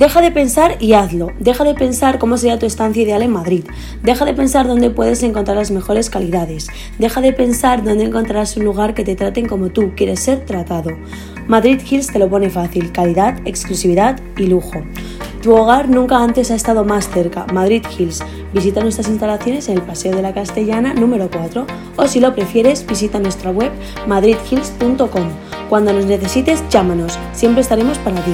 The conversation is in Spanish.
Deja de pensar y hazlo. Deja de pensar cómo sería tu estancia ideal en Madrid. Deja de pensar dónde puedes encontrar las mejores calidades. Deja de pensar dónde encontrarás un lugar que te traten como tú quieres ser tratado. Madrid Hills te lo pone fácil. Calidad, exclusividad y lujo. Tu hogar nunca antes ha estado más cerca. Madrid Hills. Visita nuestras instalaciones en el Paseo de la Castellana número 4 o si lo prefieres visita nuestra web madridhills.com. Cuando nos necesites, llámanos. Siempre estaremos para ti.